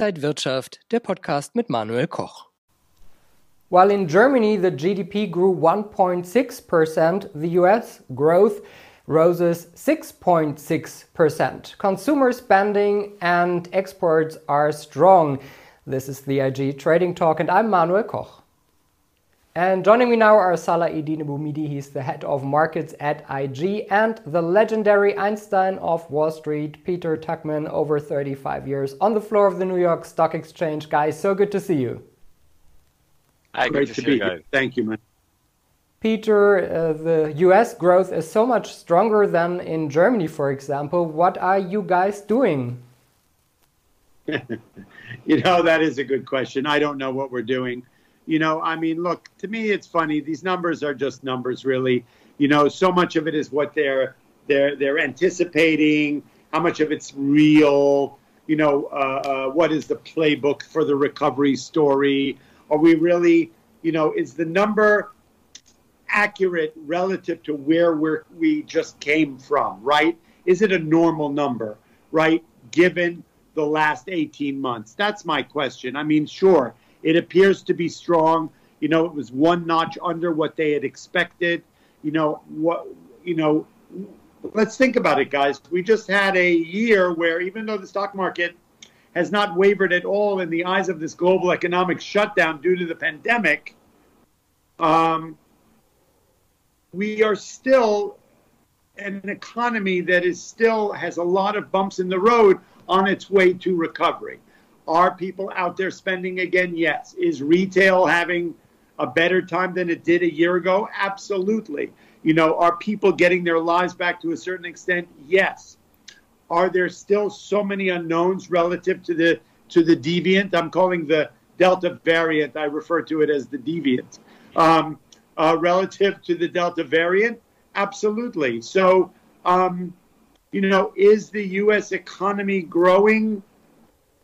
Inside Wirtschaft, der Podcast mit Manuel Koch. While in Germany the GDP grew 1.6%, the US growth roses 6.6%. Consumer spending and exports are strong. This is the IG Trading Talk, and I'm Manuel Koch. And joining me now are Salah Eddine Bouhmidi, he's the head of markets at IG, and the legendary Einstein of Wall Street, Peter Tuchman, over 35 years on the floor of the New York Stock Exchange. Guys, so good to see you. Hi, Great to, to be here. Thank you, man. Peter, uh, the US growth is so much stronger than in Germany, for example. What are you guys doing? you know, that is a good question. I don't know what we're doing you know, I mean, look, to me, it's funny. These numbers are just numbers, really. You know, so much of it is what they're they're they're anticipating. How much of it's real? You know, uh, uh, what is the playbook for the recovery story? Are we really, you know, is the number accurate relative to where we're we just came from? Right? Is it a normal number? Right? Given the last 18 months? That's my question. I mean, sure, it appears to be strong. You know, it was one notch under what they had expected. You know, what, you know, let's think about it, guys. We just had a year where even though the stock market has not wavered at all in the eyes of this global economic shutdown due to the pandemic, um, we are still an economy that is still has a lot of bumps in the road on its way to recovery. Are people out there spending again? Yes. Is retail having a better time than it did a year ago? Absolutely. You know, are people getting their lives back to a certain extent? Yes. Are there still so many unknowns relative to the to the deviant? I'm calling the Delta variant. I refer to it as the deviant. Um, uh, relative to the Delta variant, absolutely. So, um, you know, is the U.S. economy growing?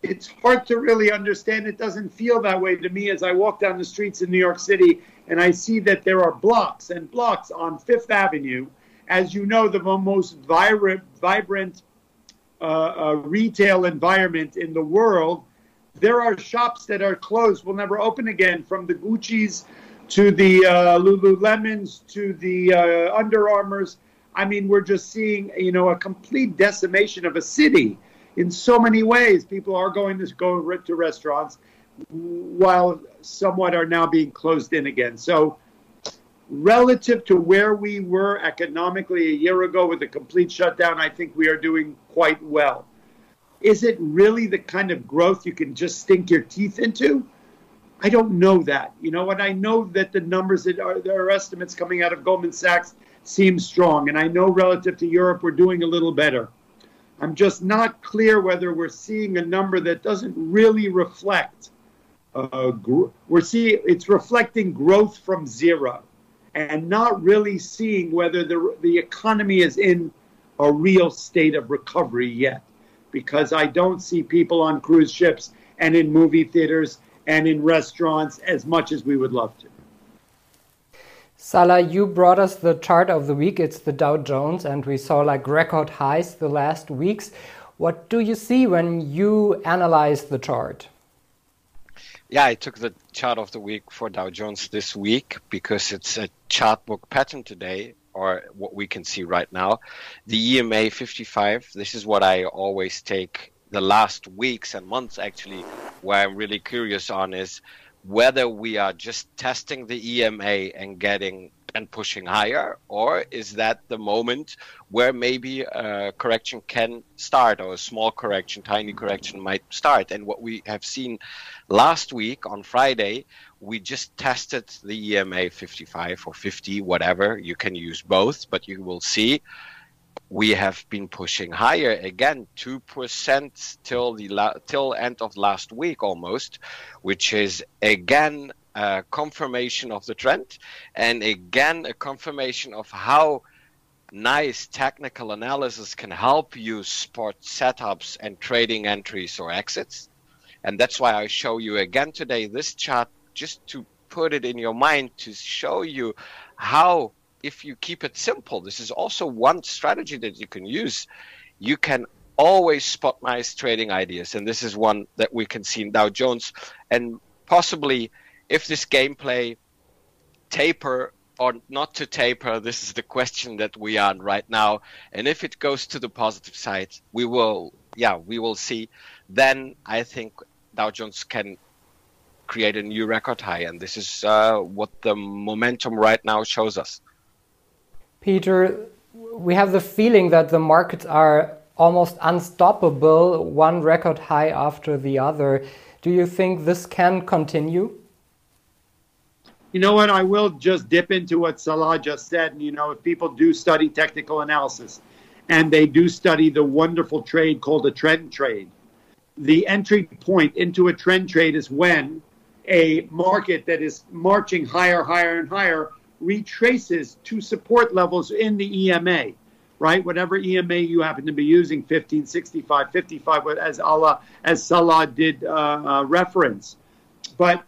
It's hard to really understand. It doesn't feel that way to me as I walk down the streets in New York City and I see that there are blocks and blocks on Fifth Avenue. As you know, the most vibrant, vibrant uh, uh, retail environment in the world. There are shops that are closed, will never open again, from the Gucci's to the uh, Lululemons to the uh, Under Armours. I mean, we're just seeing, you know, a complete decimation of a city in so many ways. People are going to go to restaurants while somewhat are now being closed in again. So, relative to where we were economically a year ago with a complete shutdown, I think we are doing quite well. Is it really the kind of growth you can just stink your teeth into? I don't know that. You know what? I know that the numbers that are there are estimates coming out of Goldman Sachs seem strong, and I know relative to Europe we're doing a little better. I'm just not clear whether we're seeing a number that doesn't really reflect. Uh, gr- we're seeing it's reflecting growth from zero, and not really seeing whether the the economy is in a real state of recovery yet, because I don't see people on cruise ships and in movie theaters and in restaurants as much as we would love to. Salah, you brought us the chart of the week. It's the Dow Jones, and we saw like record highs the last weeks. What do you see when you analyze the chart? Yeah, I took the chart of the week for Dow Jones this week because it's a chart book pattern today, or what we can see right now. The EMA 55, this is what I always take the last weeks and months actually, where I'm really curious on is whether we are just testing the EMA and getting and pushing higher, or is that the moment where maybe a correction can start, or a small correction, tiny correction might start? And what we have seen last week on Friday, we just tested the EMA 55 or 50, whatever. You can use both, but you will see we have been pushing higher again, two percent till the la- till end of last week almost, which is again a confirmation of the trend, and again a confirmation of how nice technical analysis can help you spot setups and trading entries or exits. And that's why I show you again today this chart just to put it in your mind to show you how if you keep it simple, this is also one strategy that you can use. You can always spot nice trading ideas, and this is one that we can see in Dow Jones, and possibly if this gameplay taper or not to taper, this is the question that we are on right now. And if it goes to the positive side, we will, yeah, we will see. Then I think Dow Jones can create a new record high, and this is uh, what the momentum right now shows us. Peter, we have the feeling that the markets are almost unstoppable, one record high after the other. Do you think this can continue? You know what? I will just dip into what Salah just said. And, you know, if people do study technical analysis and they do study the wonderful trade called a trend trade, the entry point into a trend trade is when a market that is marching higher, higher, and higher retraces to support levels in the EMA, right? Whatever EMA you happen to be using, 15, 65, 55, as Allah, as Salah did uh, uh, reference. But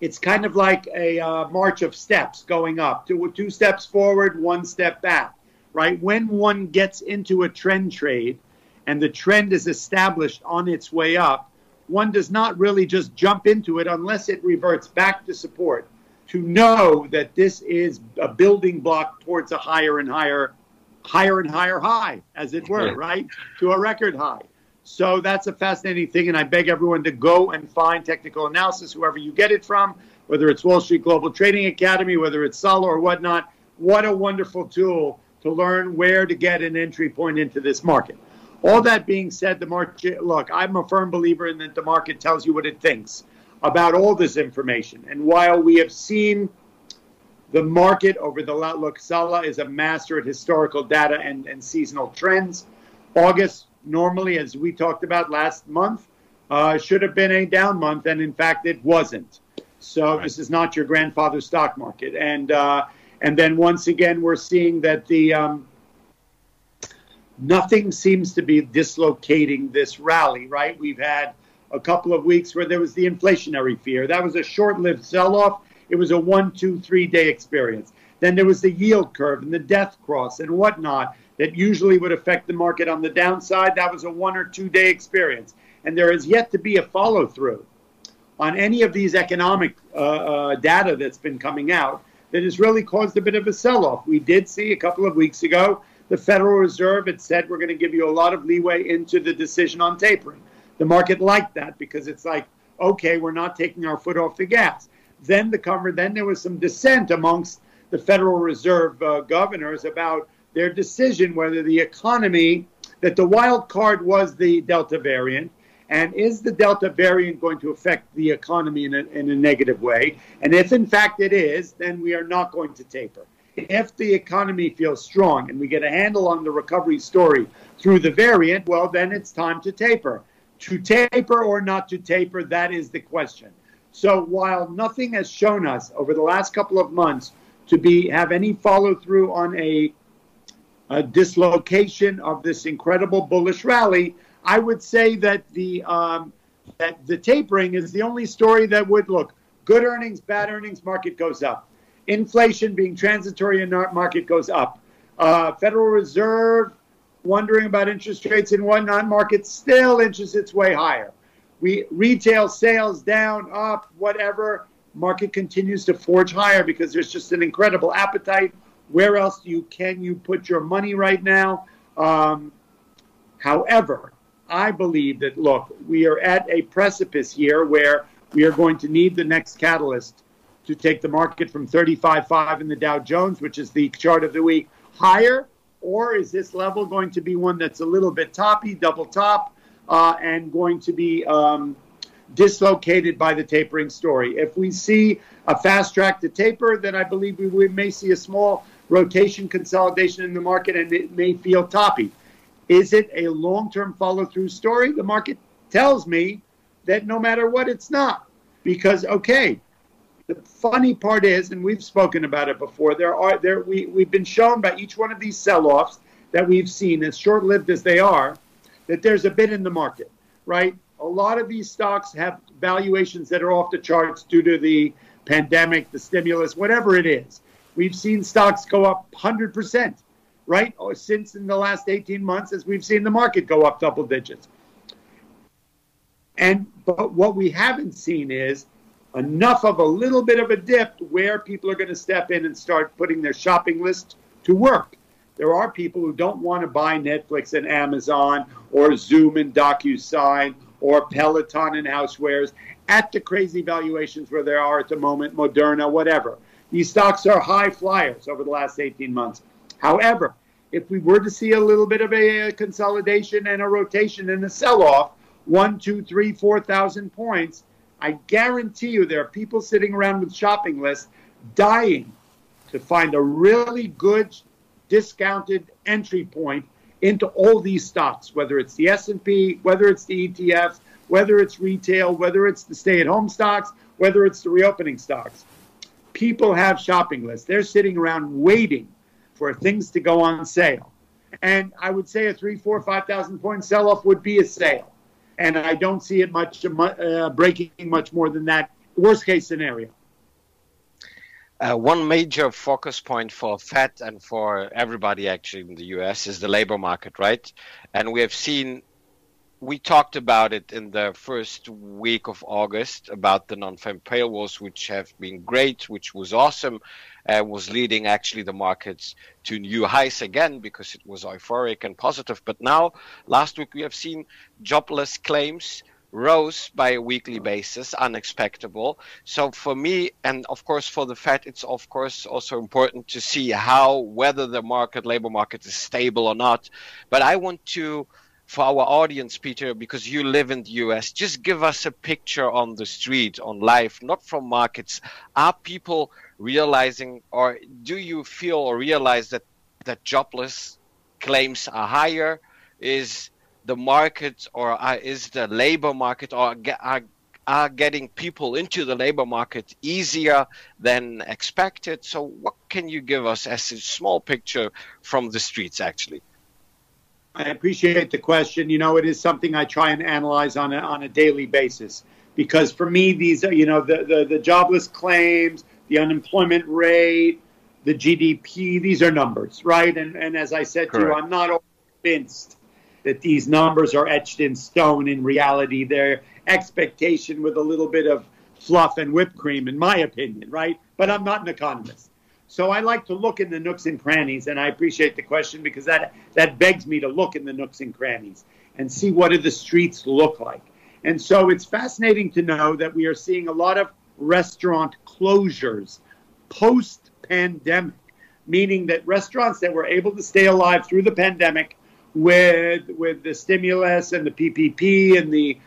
it's kind of like a uh, march of steps going up two, two steps forward one step back right when one gets into a trend trade and the trend is established on its way up one does not really just jump into it unless it reverts back to support to know that this is a building block towards a higher and higher higher and higher high as it were right to a record high so that's a fascinating thing, and I beg everyone to go and find technical analysis, whoever you get it from, whether it's Wall Street Global Trading Academy, whether it's Salah or whatnot. What a wonderful tool to learn where to get an entry point into this market. All that being said, the market, look, I'm a firm believer in that the market tells you what it thinks about all this information. And while we have seen the market over the look, Salah is a master at historical data and, and seasonal trends. August normally, as we talked about last month, uh, should have been a down month, and in fact, it wasn't. So right. this is not your grandfather's stock market, and uh, and then once again, we're seeing that the um, nothing seems to be dislocating this rally. Right? We've had a couple of weeks where there was the inflationary fear. That was a short-lived sell-off. It was a one, two, three day experience. Then there was the yield curve and the death cross and whatnot that usually would affect the market on the downside. That was a one or two day experience. And there is yet to be a follow through on any of these economic uh, uh, data that's been coming out that has really caused a bit of a sell off. We did see a couple of weeks ago the Federal Reserve had said we're going to give you a lot of leeway into the decision on tapering. The market liked that because it's like, okay, we're not taking our foot off the gas. Then the cover, then there was some dissent amongst the Federal Reserve uh, governors about their decision whether the economy, that the wild card was the Delta variant, and is the Delta variant going to affect the economy in a, in a negative way? And if in fact it is, then we are not going to taper. If the economy feels strong and we get a handle on the recovery story through the variant, well, then it's time to taper. To taper or not to taper, that is the question. So while nothing has shown us over the last couple of months to be have any follow through on a a dislocation of this incredible bullish rally, I would say that the um, that the tapering is the only story that would look good earnings, bad earnings, market goes up. Inflation being transitory and market goes up. Uh, Federal Reserve wondering about interest rates and whatnot, market still inches its way higher. We retail sales down, up, whatever. Market continues to forge higher because there's just an incredible appetite where else you can you put your money right now? Um, however, I believe that look, we are at a precipice here where we are going to need the next catalyst to take the market from 35.5 in the Dow Jones, which is the chart of the week, higher, or is this level going to be one that's a little bit toppy, double top, uh, and going to be um, dislocated by the tapering story? If we see a fast track to taper, then I believe we, we may see a small rotation consolidation in the market and it may feel toppy. Is it a long term follow through story? The market tells me that no matter what, it's not. Because, okay, the funny part is, and we've spoken about it before, there are there we, we've been shown by each one of these sell offs that we've seen, as short lived as they are, that there's a bid in the market, right? A lot of these stocks have valuations that are off the charts due to the pandemic, the stimulus, whatever it is. We've seen stocks go up 100%. right? Or since in the last 18 months, as we've seen the market go up double digits. And but what we haven't seen is enough of a little bit of a dip where people are going to step in and start putting their shopping list to work. There are people who don't want to buy Netflix and Amazon or Zoom and DocuSign or Peloton and Housewares at the crazy valuations where they are at the moment, Moderna, whatever. These stocks are high flyers over the last 18 months. However, if we were to see a little bit of a uh, consolidation and a rotation and a sell off, one, two, three, four thousand points, I guarantee you there are people sitting around with shopping lists dying to find a really good discounted entry point into all these stocks, whether it's the S&P, whether it's the ETFs, whether it's retail, whether it's the stay-at-home stocks, whether it's the reopening stocks. People have shopping lists. They're sitting around waiting for things to go on sale. And I would say a three, four, five thousand point sell-off would be a sale. And I don't see it much uh, breaking much more than that. Worst case scenario. Uh, one major focus point for Fed and for everybody actually in the US is the labor market, right? And we have seen, we talked about it in the first week of August about the non-farm payrolls, which have been great, which was awesome, uh, was leading actually the markets to new highs again because it was euphoric and positive. But now, last week, we have seen jobless claims rose by a weekly basis, unexpectable. So for me, and of course for the Fed, it's of course also important to see how whether the market, labor market, is stable or not. But I want to, for our audience, Peter, because you live in the U.S., just give us a picture on the street, on life, not from markets. Are people realizing, or do you feel or realize that that jobless claims are higher? Is the market or uh, is the labor market or are, are getting people into the labor market easier than expected. So, what can you give us as a small picture from the streets, actually? I appreciate the question. You know, it is something I try and analyze on a, on a daily basis because for me, these are, you know, the, the, the jobless claims, the unemployment rate, the GDP, these are numbers, right? And, and as I said Correct. to you, I'm not convinced that these numbers are etched in stone. In reality, their expectation with a little bit of fluff and whipped cream, in my opinion, right? But I'm not an economist. So I like to look in the nooks and crannies, and I appreciate the question because that, that begs me to look in the nooks and crannies and see what do the streets look like. And so it's fascinating to know that we are seeing a lot of restaurant closures post pandemic, meaning that restaurants that were able to stay alive through the pandemic with with the stimulus and the PPP and the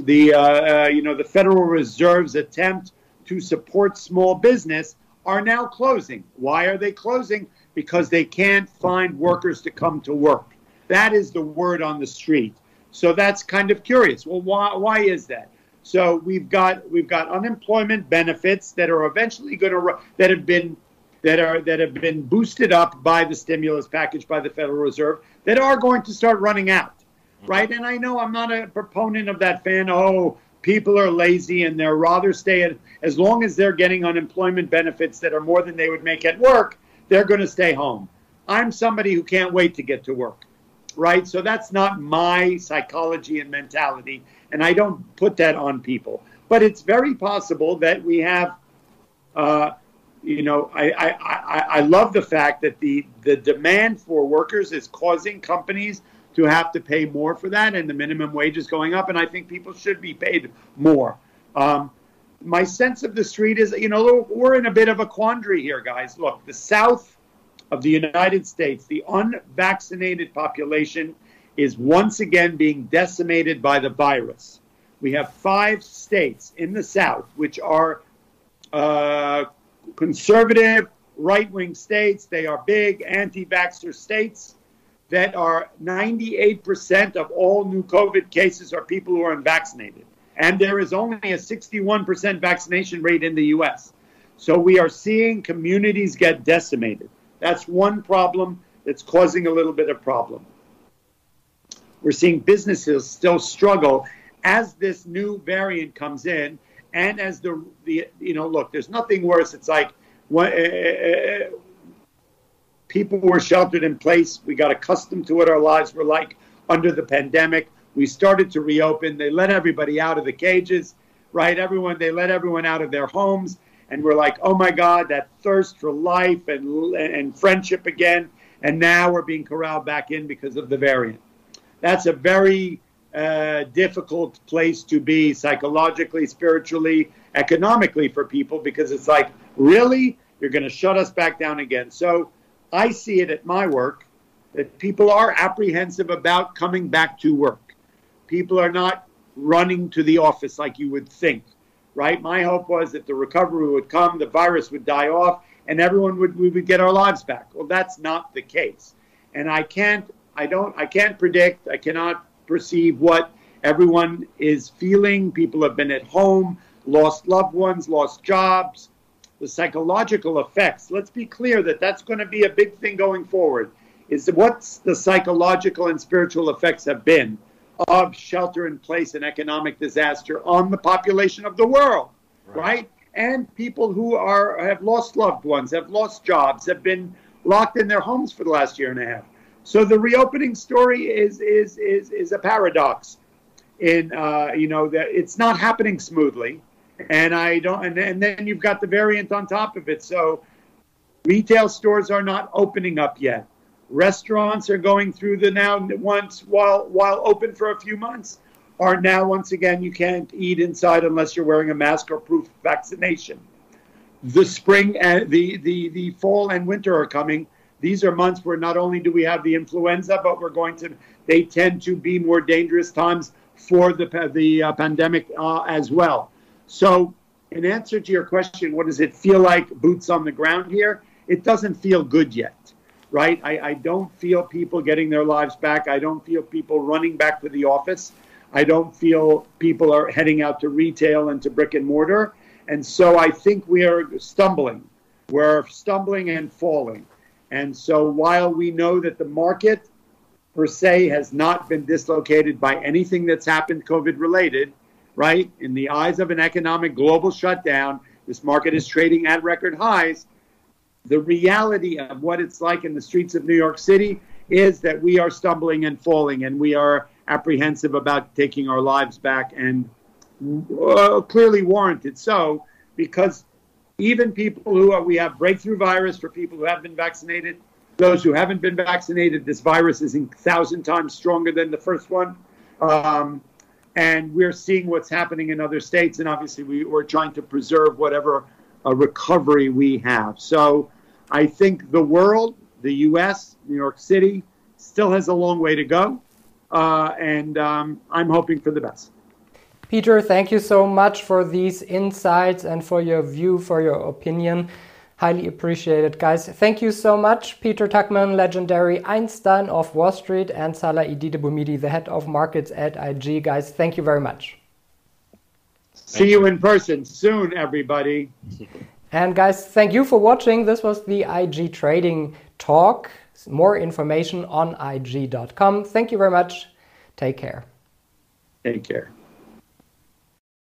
the uh, uh, you know the Federal Reserve's attempt to support small business are now closing. Why are they closing? Because they can't find workers to come to work. That is the word on the street. So that's kind of curious. Well, why why is that? So we've got we've got unemployment benefits that are eventually going to that have been that are that have been boosted up by the stimulus package by the Federal Reserve that are going to start running out, mm-hmm. right? And I know I'm not a proponent of that fan. Oh, people are lazy and they're rather stay at as long as they're getting unemployment benefits that are more than they would make at work, they're going to stay home. I'm somebody who can't wait to get to work, right? So that's not my psychology and mentality, and I don't put that on people. But it's very possible that we have. Uh, you know, I, I, I, I love the fact that the, the demand for workers is causing companies to have to pay more for that, and the minimum wage is going up, and I think people should be paid more. Um, my sense of the street is, you know, we're in a bit of a quandary here, guys. Look, the South of the United States, the unvaccinated population is once again being decimated by the virus. We have five states in the South which are uh, conservative right wing states. They are big anti vaxxer states that are 98% of all new COVID cases are people who are unvaccinated. And there is only a 61% vaccination rate in the US. So we are seeing communities get decimated. That's one problem that's causing a little bit of problem. We're seeing businesses still struggle as this new variant comes in and as the the you know look, there's nothing worse. It's like uh, People were sheltered in place. We got accustomed to what our lives were like under the pandemic. We started to reopen. They let everybody out of the cages, right? Everyone, they let everyone out of their homes. And we're like, oh my God, that thirst for life and, and friendship again. And now we're being corralled back in because of the variant. That's a very uh, difficult place to be psychologically, spiritually, economically for people because it's like, really? You're going to shut us back down again. So I see it at my work that people are apprehensive about coming back to work. People are not running to the office like you would think, right? My hope was that the recovery would come, the virus would die off, and everyone would we would get our lives back. Well, that's not the case. And I can't I don't I can't predict, I cannot perceive what everyone is feeling. People have been at home, lost loved ones, lost jobs, the psychological effects. Let's be clear that that's going to be a big thing going forward. Is what the psychological and spiritual effects have been of shelter in place and economic disaster on the population of the world, right? right? And people who are have lost loved ones, have lost jobs, have been locked in their homes for the last year and a half. So the reopening story is is is is a paradox. In uh, you know that it's not happening smoothly and I don't. And, and then you've got the variant on top of it. So retail stores are not opening up yet. Restaurants are going through the now once while while open for a few months are now once again you can't eat inside unless you're wearing a mask or proof vaccination. The spring and the, the, the fall and winter are coming. These are months where not only do we have the influenza, but we're going to they tend to be more dangerous times for the the uh, pandemic uh, as well. So, in answer to your question, what does it feel like boots on the ground here? It doesn't feel good yet, right? I, I don't feel people getting their lives back. I don't feel people running back to the office. I don't feel people are heading out to retail and to brick and mortar. And so I think we are stumbling. We're stumbling and falling. And so while we know that the market per se has not been dislocated by anything that's happened COVID related, right? In the eyes of an economic global shutdown, this market is trading at record highs. The reality of what it's like in the streets of New York City is that we are stumbling and falling, and we are apprehensive about taking our lives back, and uh, clearly warranted so, because even people who are, we have breakthrough virus for people who have been vaccinated. Those who haven't been vaccinated, this virus is a thousand times stronger than the first one. Um, and we're seeing what's happening in other states, and obviously we, are trying to preserve whatever uh, recovery we have. So I think the world, the U.S., New York City, still has a long way to go, uh, and um, I'm hoping for the best. Peter, thank you so much for these insights and for your view, for your opinion. Highly appreciated, guys. Thank you so much, Peter Tuchman, legendary Einstein of Wall Street, and Salah Eddine Bouhmidi, the head of markets at IG. Guys, thank you very much. See you in person soon, everybody. And guys, thank you for watching. This was the IG Trading Talk. More information on IG.com. Thank you very much. Take care. Take care.